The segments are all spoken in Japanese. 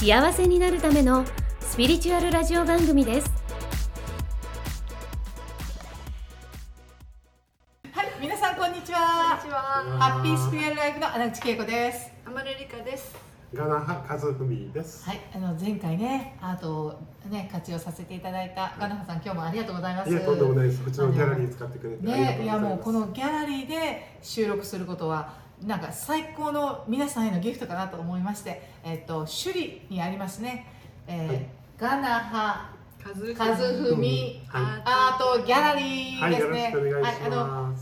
幸せになるためのスピリチュアルラジオ番組ですはい、皆さんこんにちは。こんにちは。ハッピースピリチュアルライフの穴口恵子です。あまるりかです。ガナハカズフミです。はい、あの前回ね、アートをね活用させていただいたガナハさん、今日もありがとうございます。いや、とんでもないです。こっちのギャラリー使ってくれてありがとね、いやうございます。もうこのギャラリーで収録することはなんか最高の皆さんへのギフトかなと思いまして、えっと首里にありますね、えーはいガナハカズフミはいアートギャラリーはい、ですね。はいあの。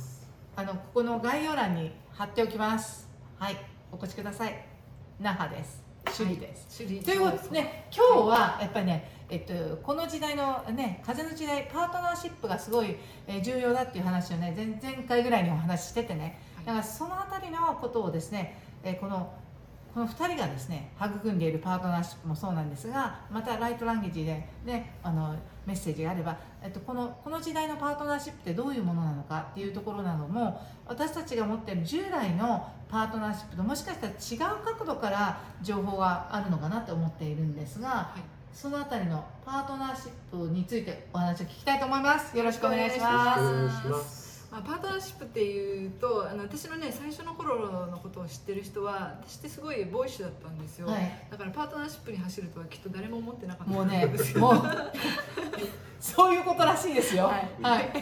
あのここの概要欄に貼っておきます。はい、お越しください。那覇です。首里です。シリということでね、今日はやっぱりね、えっとこの時代のね、風の時代パートナーシップがすごい、えー重要だっていう話をね、前前回ぐらいにお話ししててね、だからそのあたりのことをですね、えーこのこの2人がですね育んでいるパートナーシップもそうなんですがまたライトランゲージで、ね、あのメッセージがあれば、えっと、このこの時代のパートナーシップってどういうものなのかっていうところなども私たちが持っている従来のパートナーシップともしかしたら違う角度から情報があるのかなと思っているんですが、はい。そのあたりのパートナーシップについてお話を聞きたいと思います。よろしくお願いしますまあ、パートナーシップっていうとあの私のね最初の頃のことを知ってる人は私ってすごいボーイッシュだったんですよ、はい。だからパートナーシップに走るとはきっと誰も思ってなかったもうねもうそういうことらしいですよ。はいはい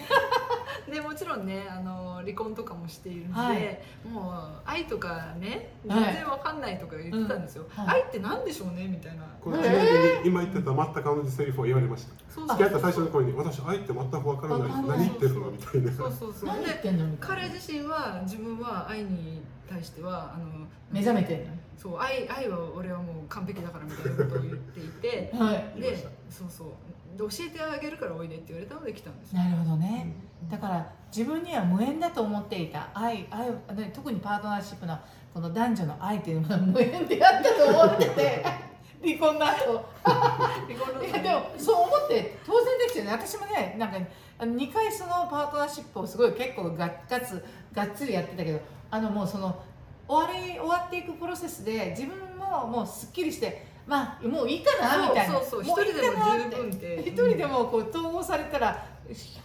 でもちろんねあの離婚とかもしているので、はい。もう愛とかねはい。全然わかんないとか言ってたんですよ、うん。はい。愛って何でしょうねみたいな。これちなみに今言ってた全く同じセリフを言われました。そう付き合った最初の頃に、私愛って全くわからない。何言ってるのみたいな。そうそうそう。何言っで彼自身は自分は愛に対してはあの目覚めてるそう愛愛は俺はもう完璧だからみたいなことを言っていて。の はい。でそうそうで教えてあげるからおいでって言われたので来たんですよ。なるほどね。だから自分には無縁だと思っていた。愛愛特にパートナーシップのこの男女の愛というものは無縁であったと思ってて。離婚の後。離婚のいやでもそう思って当然ですよね。私もねなんかあの2回そのパートナーシップをすごい結構ががつがっつりやってたけどあのもうその終わり終わっていくプロセスで自分ももうすっきりしてまあもういいかなみたいな。そう一人でも十分って。一人でもこう統合されたら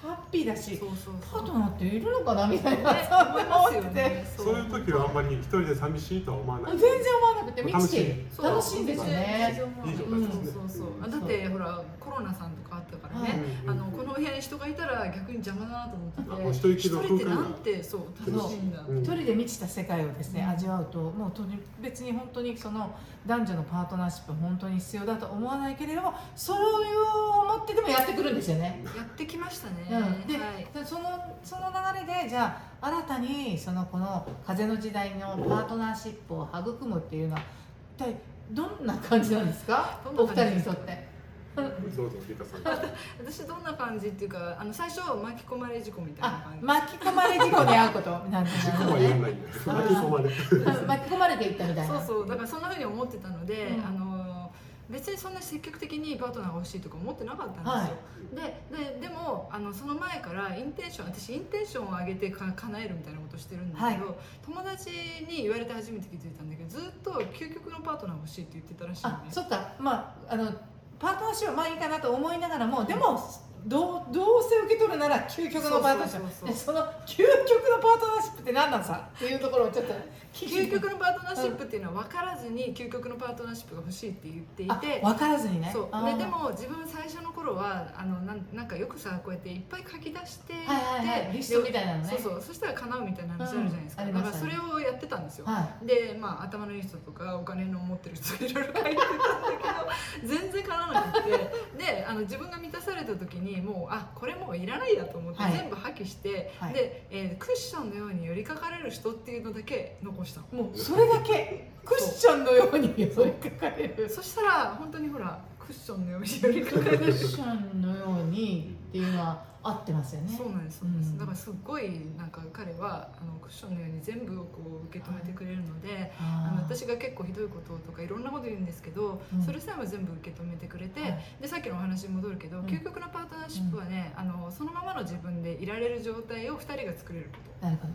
ハッピーだしそうそうそう。パートナーっているのかなみたいな、ねそう思いますよ思って。そう。いう時はあんまり一人で寂しいとは思わない。全然思わなくて満ちてい楽しいんですよね。い。い状態ですね。そうそう。そうだってほらコロナさんとかあったからね、うんあのこの部屋に人がいたら逆に邪魔だなと思ってて一人なんてそう楽しいんだ、うん。一人で満ちた世界をですね、うん。味わうともうとに別に本当にその男女のパートナーシップ本当に必要だと思わないけれどもそれを思ってでもやってくるんですよね。やってきましたね、うん、で、はい。でそのその流れでじゃあ新たにそのこの風の時代のパートナーシップを育むっていうのは一体どんな感じなんですか？お二人にとって。私どんな感じっていうかあの最初巻き込まれ事故みたいなあ感じ。巻き込まれ事故に遭うこと。なんです。巻き込まれて。巻き込まれていったみたいな。そうそう。だからそんなふうに思ってたので、うん。あの別にそんな積極的にパートナーが欲しいとか思ってなかったんですよ、でででもあのその前からインテンション私インテンションを上げてか叶えるみたいなことしてるんだけど、はい。友達に言われて初めて気づいたんだけどずっと究極のパートナーが欲しいって言ってたらしいのねあそっか。まああのパートナーシップはまあいいかなと思いながらもでもどうどうせ受け取るなら究極のパートナーシップ。その究極のパートナーシップって何なんさっていうところをちょっと究極のパートナーシップっていうのは分からずに究極のパートナーシップが欲しいって言っていあて分からずにね。そう。ででも自分最初の頃はあのなんなんかよくさこうやっていっぱい書き出してはいはいはい。でリストみたいなのね。そうそう。そしたら叶うみたいな話あるじゃないですか、うん。だからそれをやってたんですよ、はでまあ頭のいい人とかお金の持ってる人がいろいろ書いてたんだけど全然叶わなくて。であの自分が満たされた時にもうあこれもういらないやと思ってはい。全部破棄して、はい。で、えークッションのように寄りかかれる人っていうのだけ残したもうそれだけ？クッションのように寄りかかれる。そしたら本当にほらククッションのように寄りかかクッるションのようにっていうのは合ってますよね。そうなんですそうなんだからすっごいなんか彼はあのクッションのように全部をこう受け止めてくれるので、あのあー私が結構ひどいこととかいろんなこと言うんですけど、うん。それさえも全部受け止めてくれて、はい。でさっきのお話に戻るけど、うん。究極のパートナーシップはね、あのそのままの自分でいられる状態を2人が作れること。なるほど。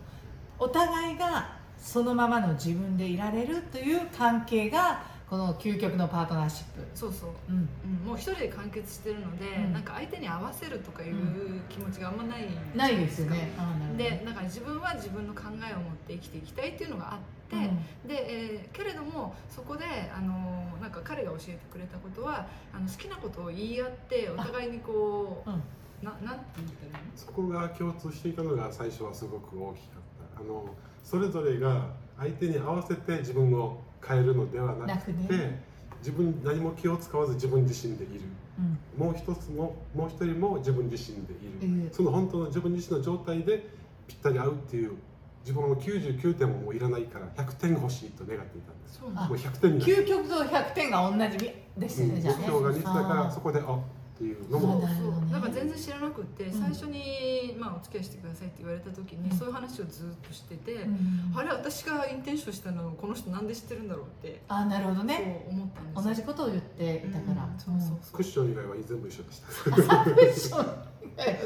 お互いがそのままの自分でいられるという関係がこの究極のパートナーシップ、そうそう、うん、うん、もう一人で完結してるので、うん。なんか相手に合わせるとかいう気持ちがあんまないんじゃないですよね。なるほど。でだから自分は自分の考えを持って生きていきたいっていうのがあって、うん。で、えーけれどもそこであのなんか彼が教えてくれたことはあの好きなことを言い合ってお互いにこううん。ななんて言ったらいいの？そこが共通していたのが最初はすごく大きかった。あのそれぞれが相手に合わせて自分を変えるのではなくてね自分何も気を使わず自分自身でいる。うん。もう一つももう一人も自分自身でいる、その本当の自分自身の状態でぴったり合うっていう自分の99点ももういらないから100点欲しいと願っていたんです。そうあもう100点究極と100点が同じですよね、うん。じゃあね。目標が似てたからそこであっていうのそう。もだか全然知らなくって、ん。最初に、まあ、お付き合いしてくださいって言われた時に、うん。そういう話をずっとしてて、うんあれ私がインテンションしたのをこの人なんで知ってるんだろうって、あなるほどそうね思ったんですよ。同じことを言っていたから、うんそうそうそう。クッション以外は全部一緒でした。クッション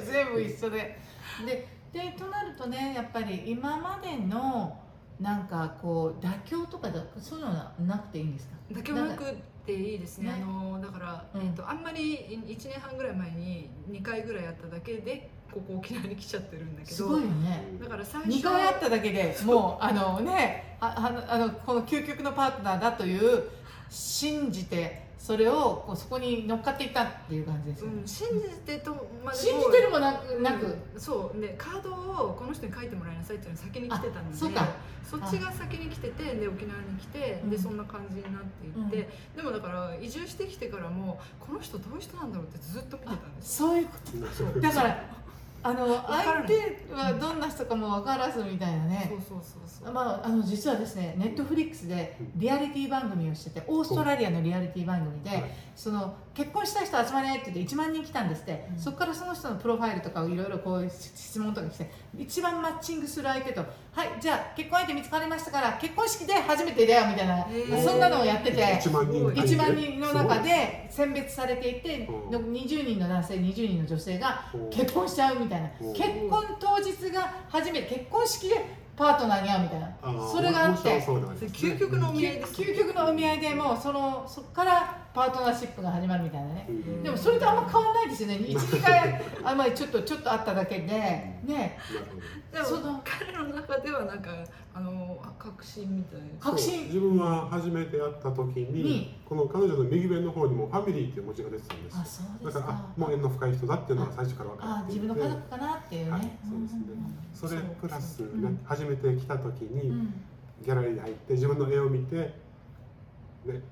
全部一緒で。ででとなるとねやっぱり今までのなんかこう妥協とかだそういうのはなくていいんですか？妥協なくていいですね。ね。あのだうん。えっとあんまり1年半ぐらい前に2回ぐらいやっただけでここ沖縄に来ちゃってるんだけすどごいよね。だから最初2回あっただけでもうあのねああのあのこの究極のパートナーだという信じてそれをこうそこに乗っかっていったっていう感じですよね。うん、信じてとまでも。信じてるもなくなく、うん。そう。でカードをこの人に書いてもらいなさいっていうのが先に来てたのであそっちが先に来ててで沖縄に来て、うん。でそんな感じになっていって、でもだから移住してきてからもこの人どういう人なんだろうってずっと見てたんですそういうこと。だからあの相手はどんな人かも分からずみたいなね。そうそうそうそう、まあ、あの実はですねネットフリックスでリアリティ番組をしててオーストラリアのリアリティ番組で、はい。その結婚した人集まれって言って1万人来たんですって、うん。そこからその人のプロファイルとかをいろいろこう質問とか来て一番マッチングする相手と「はいじゃあ結婚相手見つかりましたから結婚式で初めてだよ」みたいな、そんなのをやってて。1万人1万人の中で選別されていてうん。の20人の男性20人の女性がうん。結婚しちゃうみたいな。うん。結婚当日が初めて結婚式でパートナーに会うみたいな。それがあって。究極のお見合い究極のお見合いでもうそのそこからパートナーシップが始まるみたいなね。うんうんでもそれとあんま変わんないですよね。12回あまりちょっとちょっとあっただけで。ねなるほどでもその。彼の中ではなんかあの確信みたいな。確信。自分は初めて会った時にに。この彼女の右上の方にもファミリーっていう文字が出てたんですあそうですだからかあもう縁の深い人だっていうのは最初から分かあっていて自分の家族かなっていうね、はいそうですね。それプラス、うんね、初めて来た時に、うん。ギャラリーに入って自分の絵を見て、ね、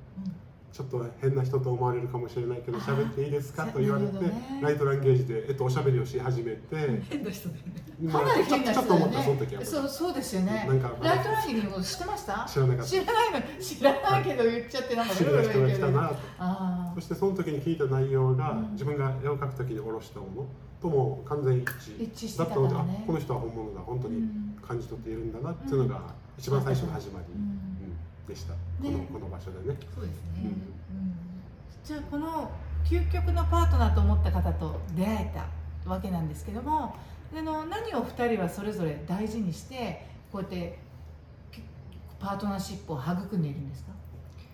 ちょっと変な人と思われるかもしれないけどあ喋っていいですか？と言われて、ね。ライトランゲージで、えっと、おしゃべりをし始めて、変な人だよね。まあかなり変なちょ人だよちょっと思ったその時ねは。そうそうですよね。なんかライトランニングのこと知ってました？知らなかった。知らないの。知らないけど言っちゃってなんか知らな。い人が来たなと。あそしてその時に聞いた内容が、うん。自分が絵を描く時に下ろしたものとも完全一致。だったので、ねあこの人は本物だ。本当にん。感じ取っているんだなっていうのが一番最初の始まり、うんうんでした、ね。このこの場所でね。そうですね、うん。うん。じゃあこの究極のパートナーと思った方と出会えたわけなんですけどもあの何を2人はそれぞれ大事にしてこうやってきパートナーシップを育んでいるんですか？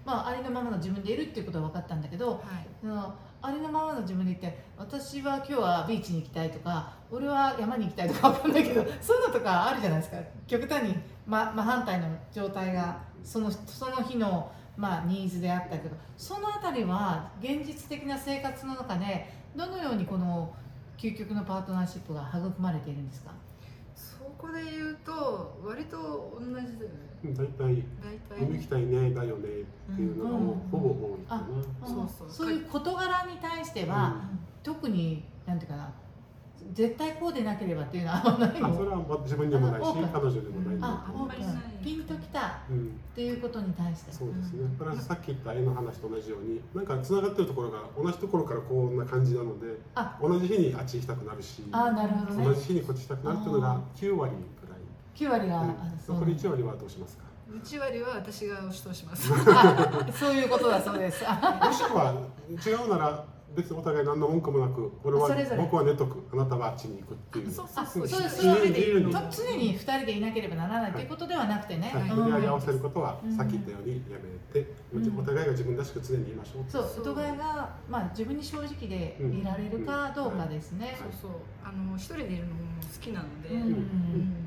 まあありのままの自分でいるっていうことは分かったんだけどはい。そのありのままの自分でいて私は今日はビーチに行きたいとか俺は山に行きたいとか分かんないけどそういうのとかあるじゃないですか。極端に真真反対の状態がそのその日の、まあ、ニーズであったりとかそのあたりは現実的な生活の中でどのようにこの究極のパートナーシップが育まれているんですか？そこで言うと割と同じだよね。大体大体見に行きたいねだよねっていうのがもううん。ほぼ多いかな。そうそう。そういう事柄に対しては、特になんていうかな絶対こうでなければっていうのはあんまないあのそれは自分にもないし彼女にもないああんまりない。ピンときたうんっていうことに対して。そうですね、プラスさっき言った絵の話と同じようになんかつながってるところが同じところからこんな感じなのであ。同じ日にあっち行きたくなるしあなるほどね。同じ日にこっち行きたくなるっていうのがあ9割ぐらい、9割が、うん。あそう。残り1割はどうしますか？1割は私が押し通します。あそういうことだそうです。あ もしくは違うなら別にお互い何の文句もなく俺はそれぞれ僕は寝とくあなたはあっちに行くっていう。そうあそう。そう一人でいるの。と常に2人でいなければならないということではなくてね、はい、うん無理やり合わせることはうんさっき言ったようにやめて、うんお互いが自分らしく常にいましょうそうそうお互いが、まあ、自分に正直でいられるかどうかですね、そうそうあの一人でいるのも好きなので、うんうん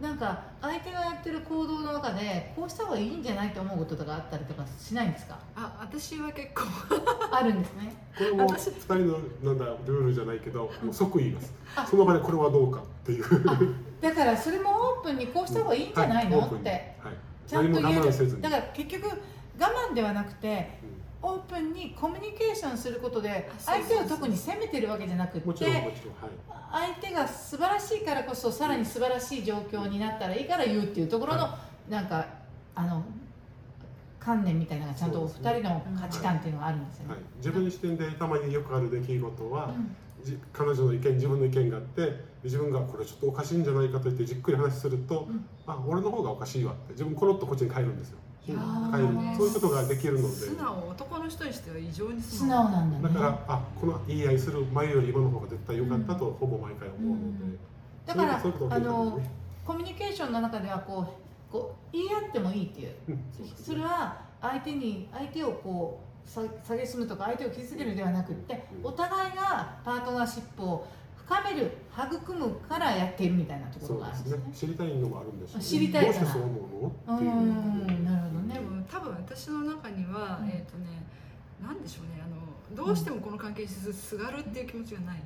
なんか相手がやってる行動の中でこうした方がいいんじゃないと思うこととかあったりとかしないんですか？あ私は結構。あるんですね。これも私。2人のなんだルールじゃないけどもう即言います。あ。その場でこれはどうかっていう。だからそれもオープンにこうした方がいいんじゃないの、はいって。はい、ちゃん何もと言える。我慢せずに。だから結局我慢ではなくてオープンにコミュニケーションすることで相手を特に責めてるわけじゃなくもちろんもて相手が素晴らしいからこそさらに素晴らしい状況になったらいいから言うっていうところの、はなんかあの観念みたいなのがちゃんとお二人の価値観っていうのがあるんですよね。はい。、自分の視点でたまによくある出来事は、うん。じ彼女の意見自分の意見があって自分がこれちょっとおかしいんじゃないかと言ってじっくり話すると、うん。あ俺の方がおかしいわって自分コロッとこっちに帰るんですよいやー。帰るそういうことができるので。素直男の人にしては異常に素素直直なんだね。だからあこの言い合いする前より今の方が絶対良かったとほぼ毎回思うので、うんだからそういうことがあのねコミュニケーションの中ではこうこう言い合ってもいいっていう。うん。そうですそれは相手に相手をこうさ下げすむとか相手を傷つけるではなくってお互いがパートナーシップを深める育むからやっているみたいなところがあるんですすね。ね知りたいのもあるんですよね知りたいから。どうしてそう思うの？っていう多分私の中には、うん。えっ、とねなんでしょうねあのどうしてもこの関係にすすがるっていう気持ちがない、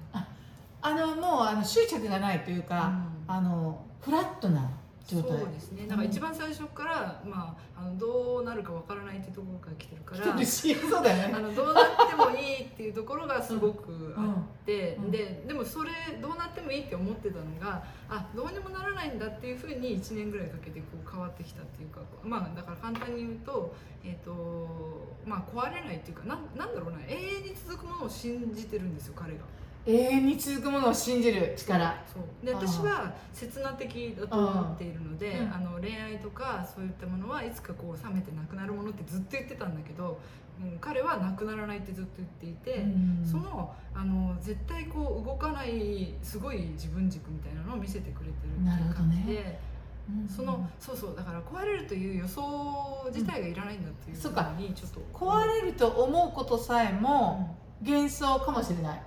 あのもうあの執着がないというか、うん。あのフラットな状態。そうですねだから一番最初から、まあ、あのどうなるかわからないっていうところから来てるから苦しいそうだよね。あのどうなってもいいっていうところがすごくあって、うんででもそれどうなってもいいって思ってたのがあどうにもならないんだっていうふうに1年ぐらいかけてこう変わってきたっていうかまあだから簡単に言うと,、えーとまあ、壊れないっていうかなんなんだろうな永遠に続くものを信じてるんですよ彼が。永遠に続くものを信じる力。そう。で私は刹那的だと思っているので、うん。あの恋愛とかそういったものはいつかこう冷めてなくなるものってずっと言ってたんだけど、うん、彼はなくならないってずっと言っていて、うん。そのあの絶対こう動かないすごい自分軸みたいなのを見せてくれてるっていう感じで、うん。そのそうそうだから壊れるという予想自体がいらないんだっていうそうかふうにちょっと壊れると思うことさえも幻想かもしれない。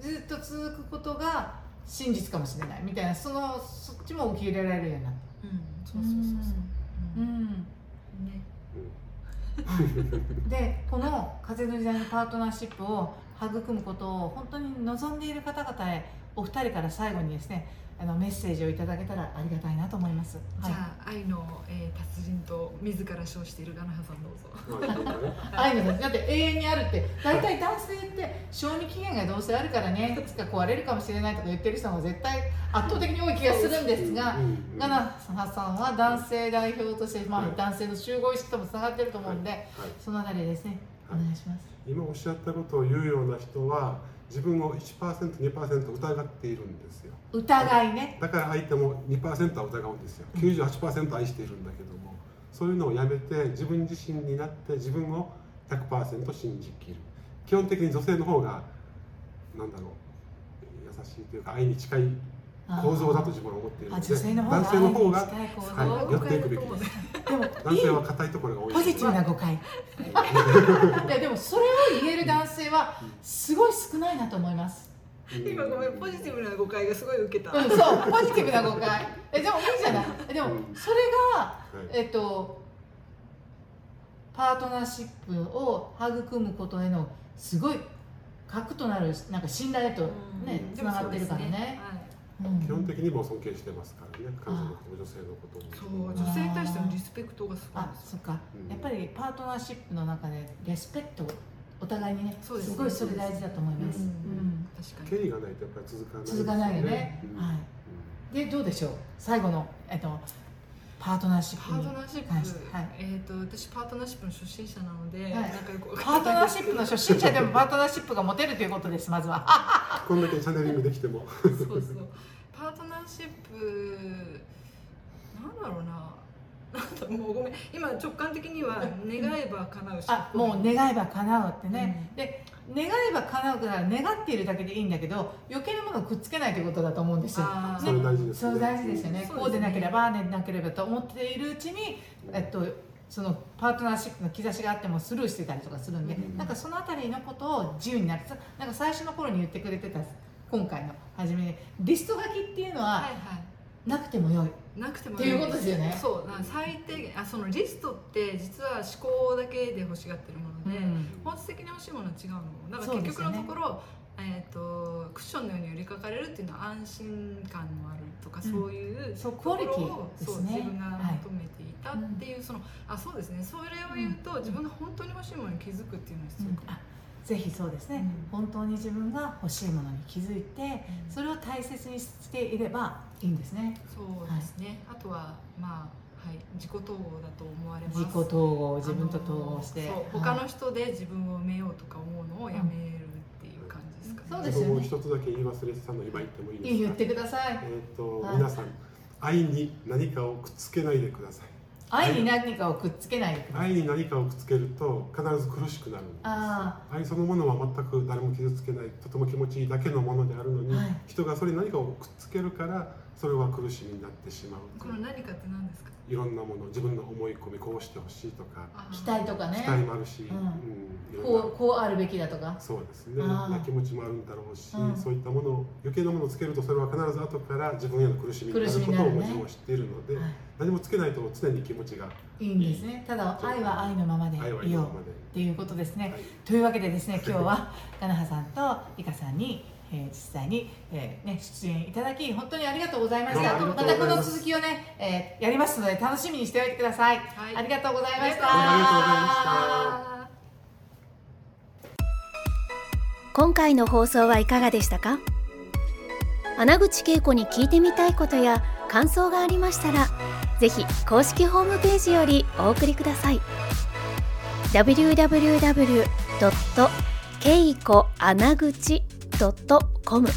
ずっと続くことが真実かもしれないみたいなそのそっちも受け入れられるようになった。うん。そうそうそうそう。ん。ねでこの風の時代のパートナーシップを育むことを本当に望んでいる方々へお二人から最後にですねあのメッセージをいただけたらありがたいなと思います。じゃあ愛の、えー達人と自ら称しているガナハさんどうぞ。愛のだって永遠にあるって大体男性って賞味期限がどうせあるからねいつか壊れるかもしれないとか言ってる人が絶対圧倒的に多い気がするんですが。ガナハさんは男性代表として、まあはい男性の集合意識ともつながってると思うんで、はいそのあたりですね、おはい願いします。今おっしゃったことを言うような人は自分を 1%2% 疑っているんですよ疑いね。だから相手も2%は疑うんですよ。98%愛しているんだけどもそういうのをやめて自分自身になって自分を100%信じきる。基本的に女性の方がなんだろう優しいというか愛に近い構造だと自分は思っているので男性の方が寄っていくべきです。でも男性は硬いところが多いポジティブな誤解。いやでもそれを言える男性はすごい少ないなと思います。今ごめんポジティブな誤解がすごい受けた。うん、そうポジティブな誤解。えでもいいじゃない。でもうんそれがはいえっとパートナーシップを育むことへのすごい核となるなんか信頼へとねうんつながってるからね。基本的にも尊敬してますからね彼女のことも女性のこともそう女性に対してのリスペクトがすごいあ。そっか、うんやっぱりパートナーシップの中でレスペクトお互いにねそうですね。すごいそれ大事だと思います、うんうん。確かに。経緯がないとやっぱり続かない続かないよね。うん。はい。でどうでしょう？最後の、えっと、パートナーシップパーにトナーシップ、はい。えー、と私パートナーシップの初心者なので、はい。なんかよくわパートナーシップの初心者でも パートナーシップが持てるということですまずは。こんだけチャネリングできても。そうそう。パートナーシップなんだろうなもうごめん今直感的には願えば叶うし。あもう願えば叶うってね、で願えば叶うから願っているだけでいいんだけど余計なものをくっつけないということだと思うんです。よあー。それ大事ですね。そう大事ですよね。そうですね。こうでなければああでなければと思っているうちに、えっと、そのパートナーシップの兆しがあってもスルーしてたりとかするんで、うんなんかそのあたりのことを自由になってさなんか最初の頃に言ってくれてた今回の初めに。リスト書きっていうのははいはなくてもよい、いなくてもっていうことですよね。そう最低限あそのリストって実は思考だけで欲しがってるもので、本質的に欲しいものは違うの。だから結局のところ、えー、とクッションのように寄りかかれるっていうのは安心感のあるとか、うん。そういうところをそう自分がはい求めていたっていう、そのあそうですね。それを言うと、自分が本当に欲しいものに気づくっていうのが必要かも、あぜひそうですね、うん。本当に自分が欲しいものに気づいてそれを大切にしていればいいんですね。そうですね、あとはまあはい自己統合だと思われます。自己統合自分と統合して、あのそうはい。他の人で自分を埋めようとか思うのをやめるっていう感じですかね、そうですよね自分を一つだけ言い忘れてたの今言ってもいいですか？いい言ってください。えっ、と、はい皆さん愛に何かをくっつけないでください愛に何かをくっつけない愛に何かをくっつけると必ず苦しくなるんですあ愛そのものは全く誰も傷つけない。とても気持ちいいだけのものであるのに、はい。人がそれに何かをくっつけるからそれは苦しみになってしまう。この何かって何ですか？いろんなもの自分の思い込みこうしてほしいとか。あ期待とかね。期待もあるし、うん。いろんな。こうこうあるべきだとか。そうですね。な気持ちもあるんだろうし、うん。そういったものを余計なものをつけるとそれは必ず後から自分への苦しみになる苦しことをみになるね。もちろん知っているので、はい。何もつけないと常に気持ちがいいんですね。ただ愛は愛のままで愛はいいよういままで。っていうことですね、はい。というわけでですね今日はかなはさんといかさんに、えー実際に、えーね、出演いただき本当にありがとうございました。またこの続きをね、えーやりますので楽しみにしておいてください、はい。ありがとうございました。ありがとうございました。今回の放送はいかがでしたか穴口恵子に聞いてみたいことや感想がありましたらぜひ公式ホームページよりお送りください .com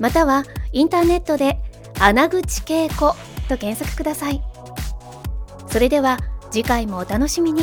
またはインターネットで穴口恵子と検索ください。それでは次回もお楽しみに。